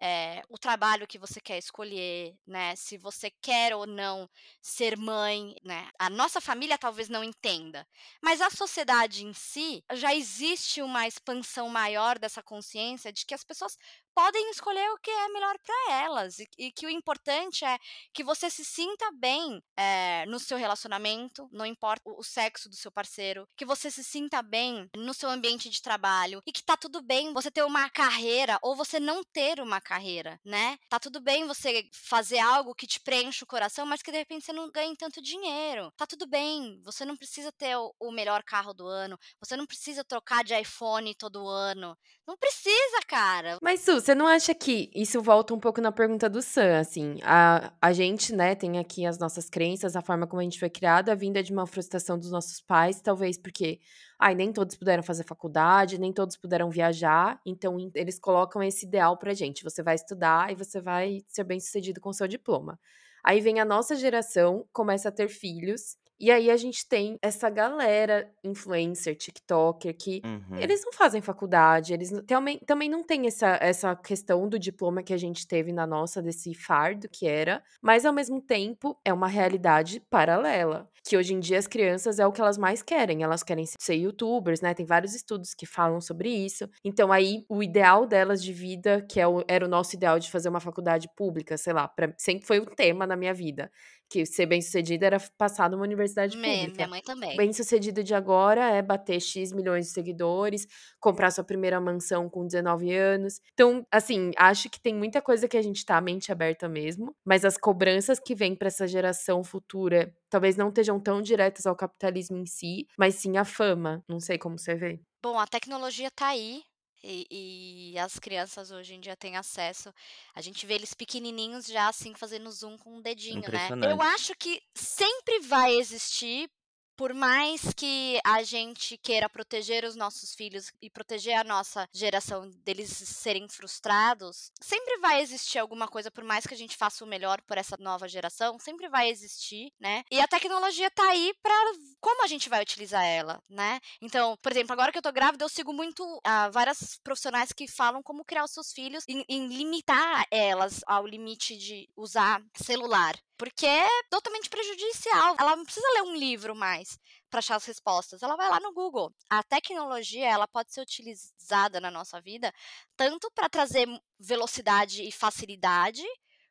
é, o trabalho que você quer escolher, né? Se você quer ou não ser mãe, né? A nossa família talvez não entenda, mas a sociedade em si já existe uma expansão maior dessa consciência de que as pessoas podem escolher o que é melhor para elas e, e, que o importante é que você se sinta bem é, no seu relacionamento, não importa o, o, sexo do seu parceiro, que você se sinta bem no seu ambiente de trabalho e que tá tudo bem você ter uma carreira ou você não ter uma carreira, né? Tá tudo bem você fazer algo que te preenche o coração, mas que de repente você não ganhe tanto dinheiro. Tá tudo bem, você não precisa ter o, o melhor carro do ano, você não precisa trocar de iPhone todo ano, Não precisa, cara. Mas, Su, você não acha que isso volta um pouco na pergunta do Sam, assim? A, a gente, né, tem aqui as nossas crenças, a forma como a gente foi criada, a vinda de uma frustração dos nossos pais, talvez porque, ai, nem todos puderam fazer faculdade, nem todos puderam viajar, então eles colocam esse ideal pra gente. Você vai estudar e você vai ser bem sucedido com seu diploma. Aí vem a nossa geração, começa a ter filhos, e aí a gente tem essa galera influencer, TikToker, que Uhum. eles não fazem faculdade, eles também, também não tem essa, essa questão do diploma que a gente teve na nossa, desse fardo que era, mas ao mesmo tempo é uma realidade paralela. Que hoje em dia as crianças é o que elas mais querem, elas querem ser youtubers, né? Tem vários estudos que falam sobre isso. Então aí o ideal delas de vida, que é o- era o nosso ideal de fazer uma faculdade pública, sei lá, pra- sempre foi um tema na minha vida que ser bem-sucedido era passar numa universidade pública. minha mãe também. Bem-sucedido de agora é bater X milhões de seguidores, comprar sua primeira mansão com 19 anos. Então, assim, acho que tem muita coisa que a gente tá mente aberta mesmo, mas as cobranças que vêm pra essa geração futura talvez não estejam tão diretas ao capitalismo em si, mas sim à fama. Não sei como você vê. Bom, a tecnologia tá aí. E, e as crianças hoje em dia têm acesso. A gente vê eles pequenininhos já assim fazendo zoom com o dedinho, né? Eu acho que sempre vai existir, por mais que a gente queira proteger os nossos filhos e proteger a nossa geração deles serem frustrados, sempre vai existir alguma coisa, por mais que a gente faça o melhor por essa nova geração, sempre vai existir, né? E a tecnologia tá aí pra como a gente vai utilizar ela, né? Então, por exemplo, agora que eu tô grávida, eu sigo muito ah, várias profissionais que falam como criar os seus filhos em, em limitar elas ao limite de usar celular. Porque é totalmente prejudicial. Ela não precisa ler um livro mais para achar as respostas. Ela vai lá no Google. A tecnologia, ela pode ser utilizada na nossa vida tanto para trazer velocidade e facilidade,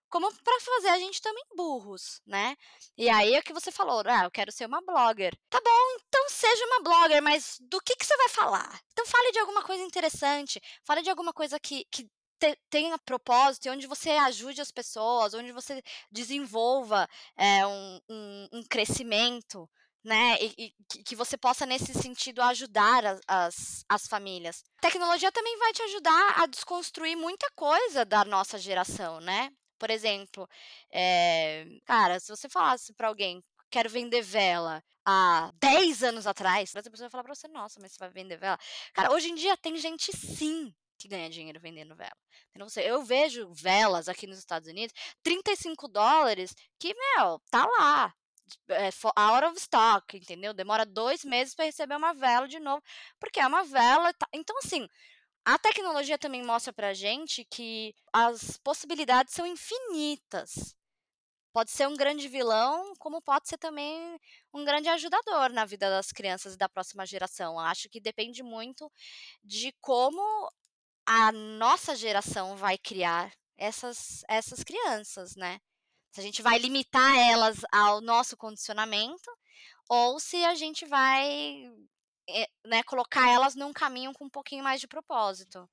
como para fazer a gente também burros, né? E aí é que você falou, ah, eu quero ser uma blogger. Tá bom, então seja uma blogger, mas do que, que você vai falar? Então fale de alguma coisa interessante, fale de alguma coisa que, que te- tenha propósito, e onde você ajude as pessoas, onde você desenvolva é, um, um, um crescimento, né? E, e que, você possa, nesse sentido, ajudar as, as, as famílias. A tecnologia também vai te ajudar a desconstruir muita coisa da nossa geração, né? Por exemplo, é, cara, se você falasse pra alguém, quero vender vela há 10 anos atrás, essa pessoa vai falar pra você, nossa, mas você vai vender vela? Cara, hoje em dia tem gente sim que ganha dinheiro vendendo vela. Entendeu? Você- Eu vejo velas aqui nos Estados Unidos, 35 dólares, que, meu, tá lá. É, out of stock, entendeu? Demora dois meses para receber uma vela de novo, porque é uma vela. tá- Então, assim, a tecnologia também mostra pra gente que as possibilidades são infinitas. Pode ser um grande vilão, como pode ser também um grande ajudador na vida das crianças e da próxima geração. Acho que depende muito de como a nossa geração vai criar essas, essas crianças, né? Se a gente vai limitar elas ao nosso condicionamento ou se a gente vai eh, né, colocar elas num caminho com um pouquinho mais de propósito.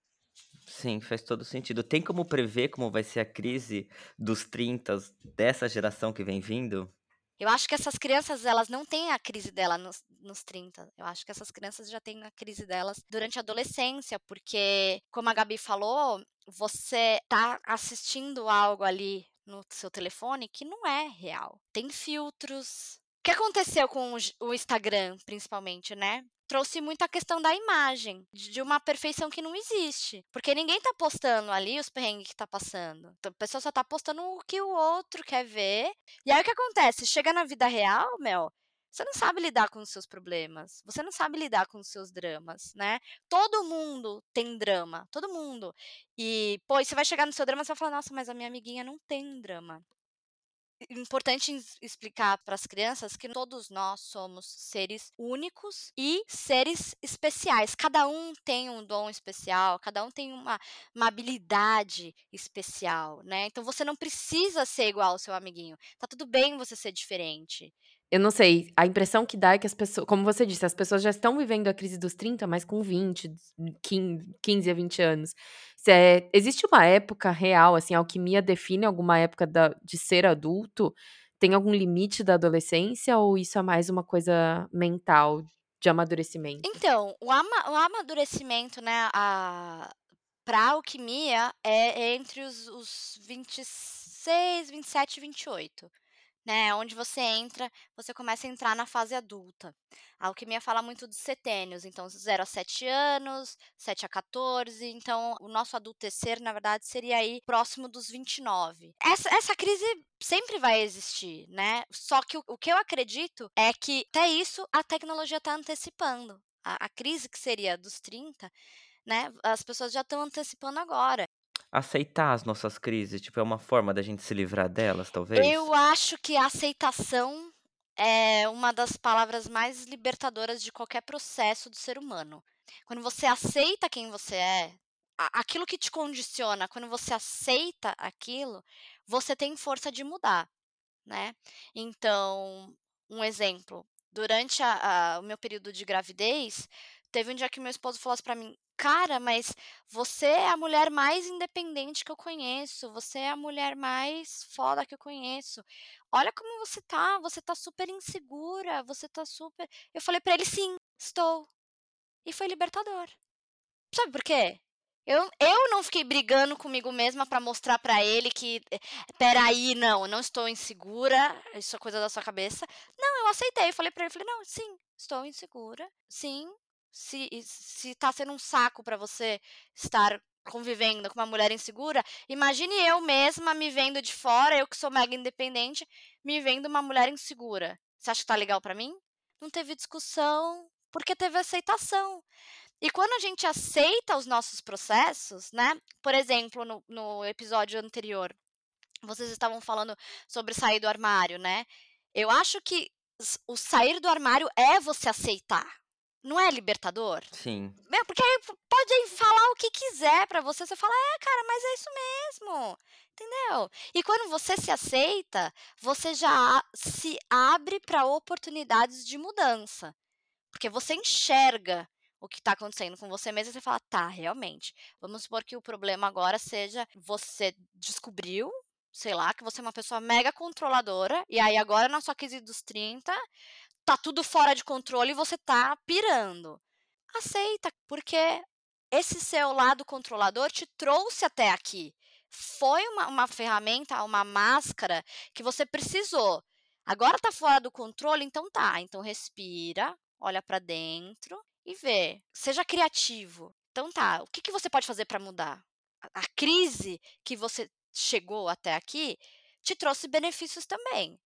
Sim, faz todo sentido. Tem como prever como vai ser a crise dos 30 dessa geração que vem vindo? Eu acho que essas crianças, elas não têm a crise dela nos, nos 30. Eu acho que essas crianças já têm a crise delas durante a adolescência, porque, como a Gabi falou, você tá assistindo algo ali no seu telefone que não é real. Tem filtros. O que aconteceu com o Instagram, principalmente, né? Trouxe muito a questão da imagem, de de uma perfeição que não existe. Porque ninguém tá postando ali os perrengues que tá passando. Então, A pessoa só tá postando o que o outro quer ver e aí o que acontece? Chega na vida real, Mel, você não sabe lidar com os seus problemas, você não sabe lidar com os seus dramas, né? Todo mundo tem drama, todo mundo. E, pô, você vai chegar no seu drama e você vai falar, nossa, mas a minha amiguinha não tem drama. Importante es- explicar para as crianças que todos nós somos seres únicos e seres especiais. Cada um tem um dom especial, cada um tem uma, uma habilidade especial, né? Então você não precisa ser igual ao seu amiguinho. Tá tudo bem você ser diferente. Eu não sei, a impressão que dá é que as pessoas, como você disse, as pessoas já estão vivendo a crise dos 30, mas com 20, 15, 15 a 20 anos. É- existe uma época real, assim, a alquimia define alguma época da- de ser adulto? Tem algum limite da adolescência ou isso é mais uma coisa mental de amadurecimento? Então, o, ama o amadurecimento, né, a... para alquimia é entre os, os 26, 27 e 28 né, onde você entra, você começa a entrar na fase adulta. A alquimia fala muito dos setênios, então 0 a 7 anos, 7 a 14, então o nosso adultecer, na verdade, seria aí próximo dos 29. Essa, essa crise sempre vai existir, né? Só que o, o que eu acredito é que até isso a tecnologia está antecipando. A, a crise que seria dos 30, né? As pessoas já estão antecipando agora. Aceitar as nossas crises, tipo, é uma forma da gente se livrar delas, talvez? Eu acho que a aceitação é uma das palavras mais libertadoras de qualquer processo do ser humano. Quando você aceita quem você é, aquilo que te condiciona, quando você aceita aquilo, você tem força de mudar, né? Então, um exemplo, durante a, a, o meu período de gravidez, teve um dia que meu esposo falou assim para mim: Cara, mas você é a mulher mais independente que eu conheço, você é a mulher mais foda que eu conheço. Olha como você tá, você tá super insegura, você tá super. Eu falei para ele: sim, estou. E foi libertador. Sabe por quê? Eu, eu não fiquei brigando comigo mesma para mostrar para ele que, eh, peraí, não, não estou insegura, isso é coisa da sua cabeça. Não, eu aceitei, eu falei para ele, falei, não, sim, estou insegura, sim, se, se tá sendo um saco para você estar convivendo com uma mulher insegura, imagine eu mesma me vendo de fora, eu que sou mega independente, me vendo uma mulher insegura. Você acha que tá legal para mim? Não teve discussão, porque teve aceitação. E quando a gente aceita os nossos processos, né? Por exemplo, no, no episódio anterior, vocês estavam falando sobre sair do armário, né? Eu acho que o sair do armário é você aceitar não é libertador? Sim. Meu, porque aí pode falar o que quiser para você, você fala, é, cara, mas é isso mesmo. Entendeu? E quando você se aceita, você já se abre para oportunidades de mudança. Porque você enxerga o que está acontecendo com você mesmo e você fala, tá, realmente. Vamos supor que o problema agora seja você descobriu, sei lá, que você é uma pessoa mega controladora, e aí agora na sua crise dos 30, tá tudo fora de controle e você tá pirando. Aceita, porque esse seu lado controlador te trouxe até aqui. Foi uma, uma ferramenta, uma máscara que você precisou. Agora tá fora do controle, então tá. Então respira, olha para dentro e vê. Seja criativo. Então tá, o que, que você pode fazer para mudar? A, a crise que você chegou até aqui te trouxe benefícios também.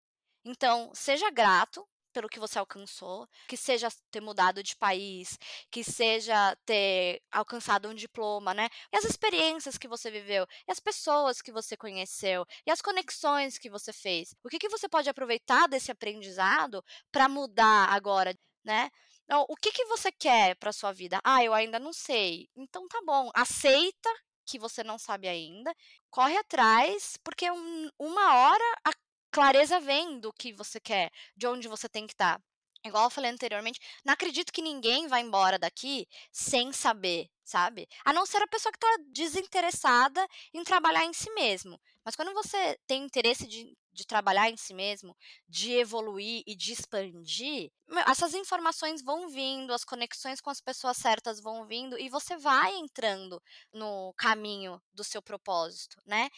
Então, seja grato, pelo que você alcançou, que seja ter mudado de país, que seja ter alcançado um diploma, né? E as experiências que você viveu, e as pessoas que você conheceu, e as conexões que você fez. O que, que você pode aproveitar desse aprendizado para mudar agora, né? Então, o que, que você quer para sua vida? Ah, eu ainda não sei. Então tá bom, aceita que você não sabe ainda, corre atrás, porque um, uma hora a clareza vem do que você quer, de onde você tem que estar. Tá. Igual eu falei anteriormente, não acredito que ninguém vai embora daqui sem saber, sabe? A não ser a pessoa que está desinteressada em trabalhar em si mesmo. Mas quando você tem interesse de de trabalhar em si mesmo, de evoluir e de expandir, essas informações vão vindo, as conexões com as pessoas certas vão vindo e você vai entrando no caminho do seu propósito, né?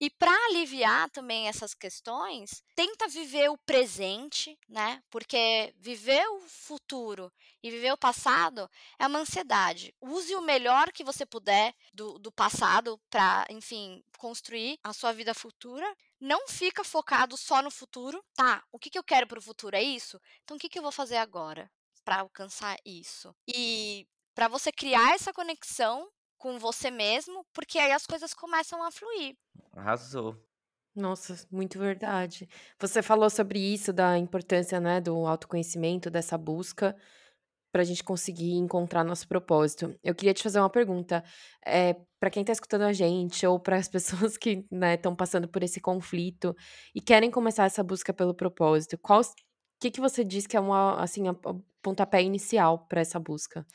E para aliviar também essas questões, tenta viver o presente, né? Porque viver o futuro e viver o passado é uma ansiedade. Use o melhor que você puder do, do passado para, enfim, construir a sua vida futura não fica focado só no futuro. Tá, o que, que eu quero para o futuro é isso? Então, o que, que eu vou fazer agora para alcançar isso? E para você criar essa conexão com você mesmo, porque aí as coisas começam a fluir. Arrasou. Nossa, muito verdade. Você falou sobre isso, da importância, né, do autoconhecimento, dessa busca para a gente conseguir encontrar nosso propósito. Eu queria te fazer uma pergunta. É, para quem está escutando a gente, ou para as pessoas que estão né, passando por esse conflito e querem começar essa busca pelo propósito, qual que, que você diz que é uma, assim, a, a pontapé inicial para essa busca?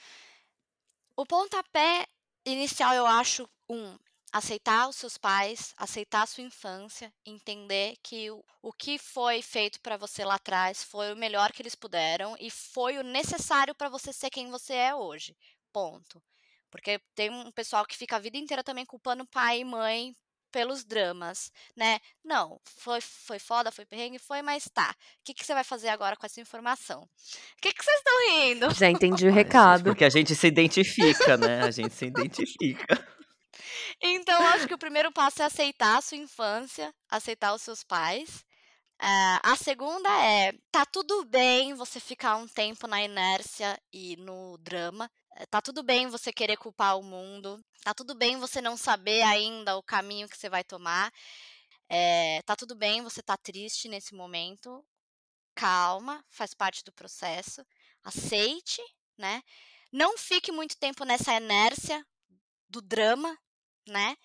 O pontapé inicial, eu acho, um, aceitar os seus pais, aceitar a sua infância, entender que o, o que foi feito para você lá atrás foi o melhor que eles puderam e foi o necessário para você ser quem você é hoje. Ponto. Porque tem um pessoal que fica a vida inteira também culpando pai e mãe pelos dramas, né? Não, foi, foi foda, foi perrengue, foi, mas tá. O que, que você vai fazer agora com essa informação? O que, que vocês estão rindo? Já entendi o Ai, gente, recado. porque a gente se identifica, né? A gente se identifica. Então, acho que o primeiro passo é aceitar a sua infância, aceitar os seus pais. Ah, a segunda é, tá tudo bem você ficar um tempo na inércia e no drama. Eh, Tá tudo bem você querer culpar o mundo. Tá tudo bem você não saber ainda o caminho que você vai tomar. Eh, tá tudo bem você tá triste nesse momento. Calma, faz parte do processo. Aceite, né? Não fique muito tempo nessa inércia do drama, né?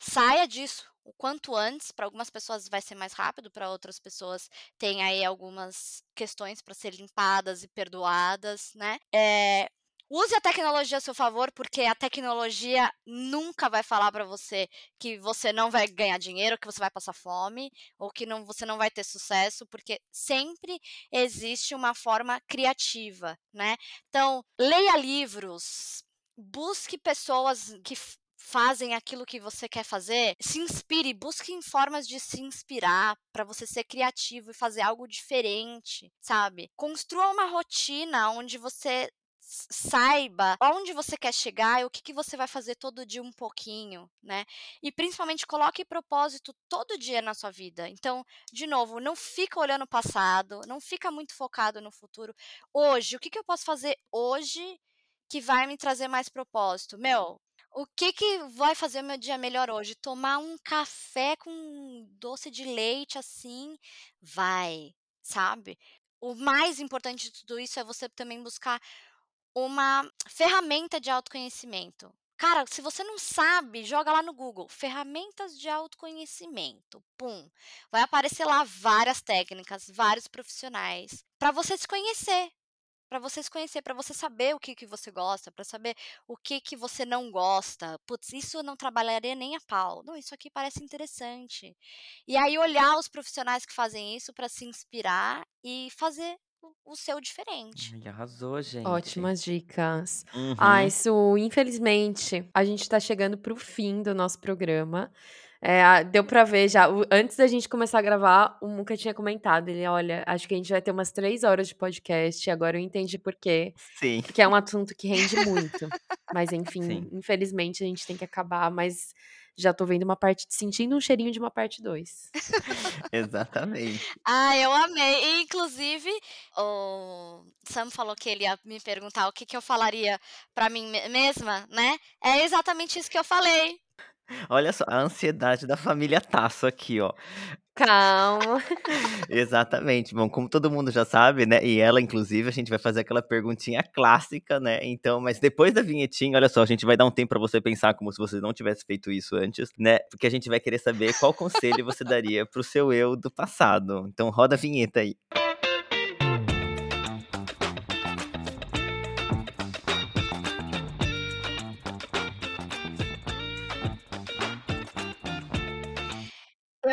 Saia disso o quanto antes. Para algumas pessoas vai ser mais rápido, para outras pessoas tem aí algumas questões para ser limpadas e perdoadas, né? É, use a tecnologia a seu favor, porque a tecnologia nunca vai falar para você que você não vai ganhar dinheiro, que você vai passar fome, ou que não, você não vai ter sucesso, porque sempre existe uma forma criativa, né? Então, leia livros, busque pessoas que fazem aquilo que você quer fazer, se inspire, busque em formas de se inspirar para você ser criativo e fazer algo diferente, sabe? Construa uma rotina onde você saiba aonde você quer chegar e o que, que você vai fazer todo dia um pouquinho, né? E principalmente coloque propósito todo dia na sua vida. Então, de novo, não fica olhando o passado, não fica muito focado no futuro. Hoje, o que, que eu posso fazer hoje que vai me trazer mais propósito? Meu, o que que vai fazer o meu dia melhor hoje? Tomar um café com doce de leite assim, vai, sabe? O mais importante de tudo isso é você também buscar uma ferramenta de autoconhecimento. Cara, se você não sabe, joga lá no Google, ferramentas de autoconhecimento. Pum. Vai aparecer lá várias técnicas, vários profissionais, para você se conhecer, para você se conhecer, para você saber o que que você gosta, para saber o que que você não gosta. Putz, isso eu não trabalharia nem a pau. Não, isso aqui parece interessante. E aí olhar os profissionais que fazem isso para se inspirar e fazer o- o seu diferente. Ai, arrasou, gente. Ótimas dicas. Uhum. Ah, isso, infelizmente, a gente tá chegando pro fim do nosso programa. É, deu pra ver já. antes da gente começar a gravar, o Muca tinha comentado. Ele, olha, acho que a gente vai ter umas três horas de podcast. Agora eu entendi por quê. Sim. Porque é um assunto que rende muito. Mas, enfim, Sim. infelizmente a gente tem que acabar. Mas já tô vendo uma parte, sentindo um cheirinho de uma parte 2. Exatamente. Ah, eu amei. E, inclusive, o Sam falou que ele ia me perguntar o que, que eu falaria pra mim me- mesma, né? É exatamente isso que eu falei. Olha só, a ansiedade da família Tasso aqui, ó. Calma. Exatamente. Bom, como todo mundo já sabe, né? E ela, inclusive, a gente vai fazer aquela perguntinha clássica, né? Então, mas depois da vinhetinha, olha só, a gente vai dar um tempo pra você pensar como se você não tivesse feito isso antes, né? Porque a gente vai querer saber qual conselho você daria pro seu eu do passado. Então, roda a vinheta aí.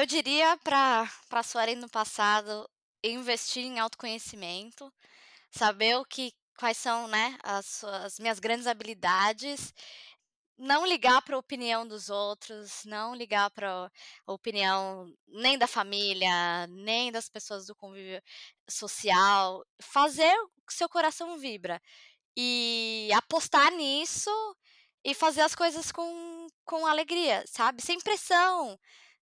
Diria pra, pra Suelen no passado investir em autoconhecimento, saber o que, quais são, né, as, as minhas grandes habilidades, não ligar para a opinião dos outros, não ligar para a opinião nem da família, nem das pessoas do convívio social, fazer o que seu coração vibra e apostar nisso e fazer as coisas com, com alegria, sabe? Sem pressão,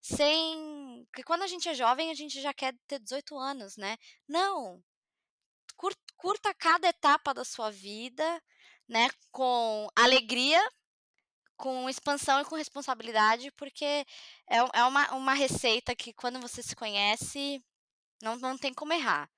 sem. Porque quando a gente é jovem, a gente já quer ter 18 anos, né? Não. Cur- Curta cada etapa da sua vida, né? Com alegria, com expansão e com responsabilidade, porque é, é uma, uma receita que quando você se conhece, não, não tem como errar.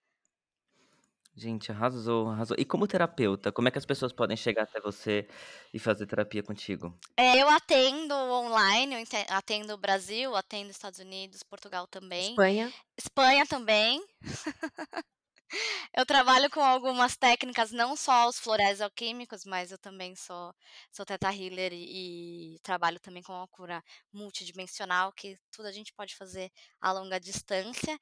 Gente, arrasou, arrasou. E como terapeuta, como é que as pessoas podem chegar até você e fazer terapia contigo? É, eu atendo online, eu atendo o Brasil, atendo Estados Unidos, Portugal também, Espanha. Espanha também. Eu trabalho com algumas técnicas, não só os florais alquímicos, mas eu também sou sou teta healer e e trabalho também com a cura multidimensional, que tudo a gente pode fazer a longa distância.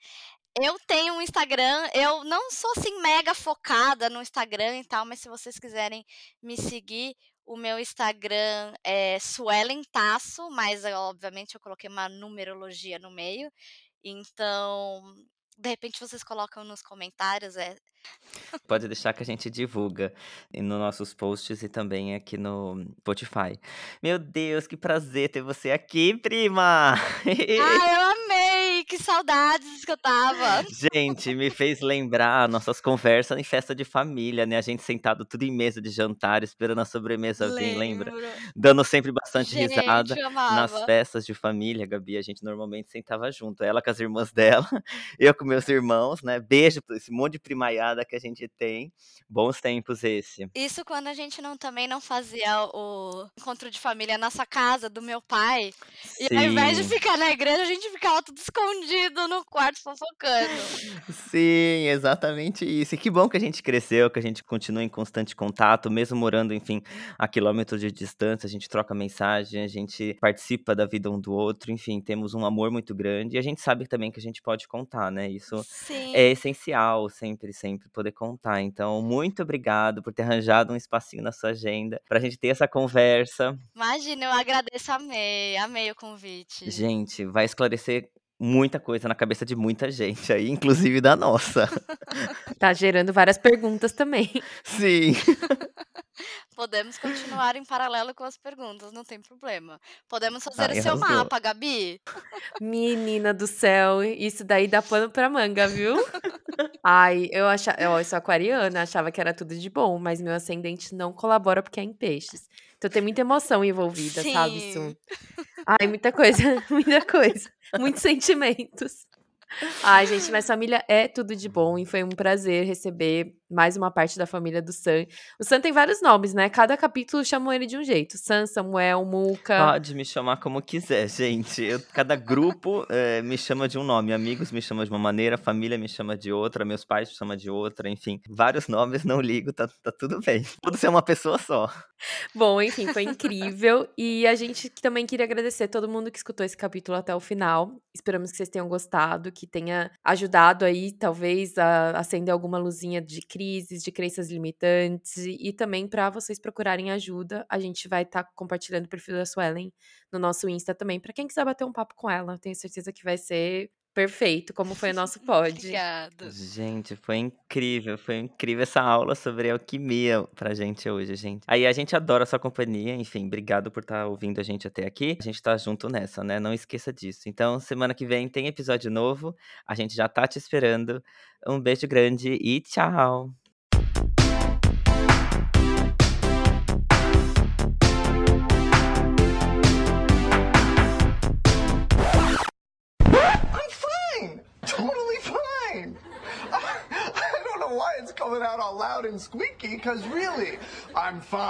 Eu tenho um Instagram, eu não sou, assim, mega focada no Instagram e tal, mas se vocês quiserem me seguir, o meu Instagram é Suelen Tasso, mas obviamente eu coloquei uma numerologia no meio, então, de repente vocês colocam nos comentários, é Pode deixar que a gente divulga nos nossos posts e também aqui no Spotify. Meu Deus, que prazer ter você aqui, prima! Ai, eu amei! Que saudades que eu tava. Gente, me fez lembrar nossas conversas em festa de família, né? A gente sentado tudo em mesa de jantar, esperando a sobremesa vir, lembra? Dando sempre bastante Gente, risada nas festas de família, Gabi. A gente normalmente sentava junto, ela com as irmãs dela, eu com meus irmãos, né? Beijo pra esse monte de primaiada que a gente tem. Bons tempos esse. Isso quando a gente não também não fazia o encontro de família na nossa casa, do meu pai. E ao invés de Sim. ficar na igreja, a gente ficava tudo escondido no quarto fofocando. Sim, exatamente isso. E que bom que a gente cresceu, que a gente continua em constante contato, mesmo morando, enfim, a quilômetros de distância, a gente troca mensagem, a gente participa da vida um do outro, enfim, temos um amor muito grande e a gente sabe também que a gente pode contar, né? Isso é Sim. essencial, sempre, sempre poder contar. Então, muito obrigado por ter arranjado um espacinho na sua agenda pra gente ter essa conversa. Imagina, eu agradeço, amei, amei o convite. Gente, vai esclarecer muita coisa na cabeça de muita gente aí, inclusive da nossa. Tá gerando várias perguntas também. Sim. Podemos continuar em paralelo com as perguntas, não tem problema. Podemos fazer Ai, o seu arrasou. mapa, Gabi. Menina do céu, isso daí dá pano pra manga, viu? Ai, eu achava, eu sou aquariana, achava que era tudo de bom, mas meu ascendente não colabora porque é em peixes. Então tem muita emoção envolvida, sabe? Isso. Sim. Ai, muita coisa, muita coisa. Muitos sentimentos. Ai, gente, mas família é tudo de bom e foi um prazer receber mais uma parte da família do Sam. O Sam tem vários nomes, né? Cada capítulo chamam ele de um jeito. Sam, Samuel, Muca. Pode me chamar como quiser, gente. Eu- cada grupo eh, me chama de um nome. Amigos me chamam de uma maneira, família me chama de outra, meus pais me chamam de outra, enfim. Vários nomes, não ligo, tá, tá tudo bem. Tudo ser uma pessoa só. Bom, enfim, foi incrível. E a gente também queria agradecer todo mundo que escutou esse capítulo até o final. Esperamos que vocês tenham gostado, que tenha ajudado aí, talvez, a acender alguma luzinha de crises, de crenças limitantes. E, também para vocês procurarem ajuda. A gente vai estar compartilhando o perfil da Suelen no nosso Insta também, para quem quiser bater um papo com ela. Tenho certeza que vai ser perfeito, como foi o nosso pod. Obrigada. Gente, foi incrível, foi incrível essa aula sobre alquimia pra gente hoje, gente. Aí a gente adora a sua companhia, enfim, obrigado por estar ouvindo a gente até aqui. A gente tá junto nessa, né? Não esqueça disso. Então, semana que vem tem episódio novo. A gente já tá te esperando. Um beijo grande e tchau. Coming out all loud and squeaky, because really, I'm fine.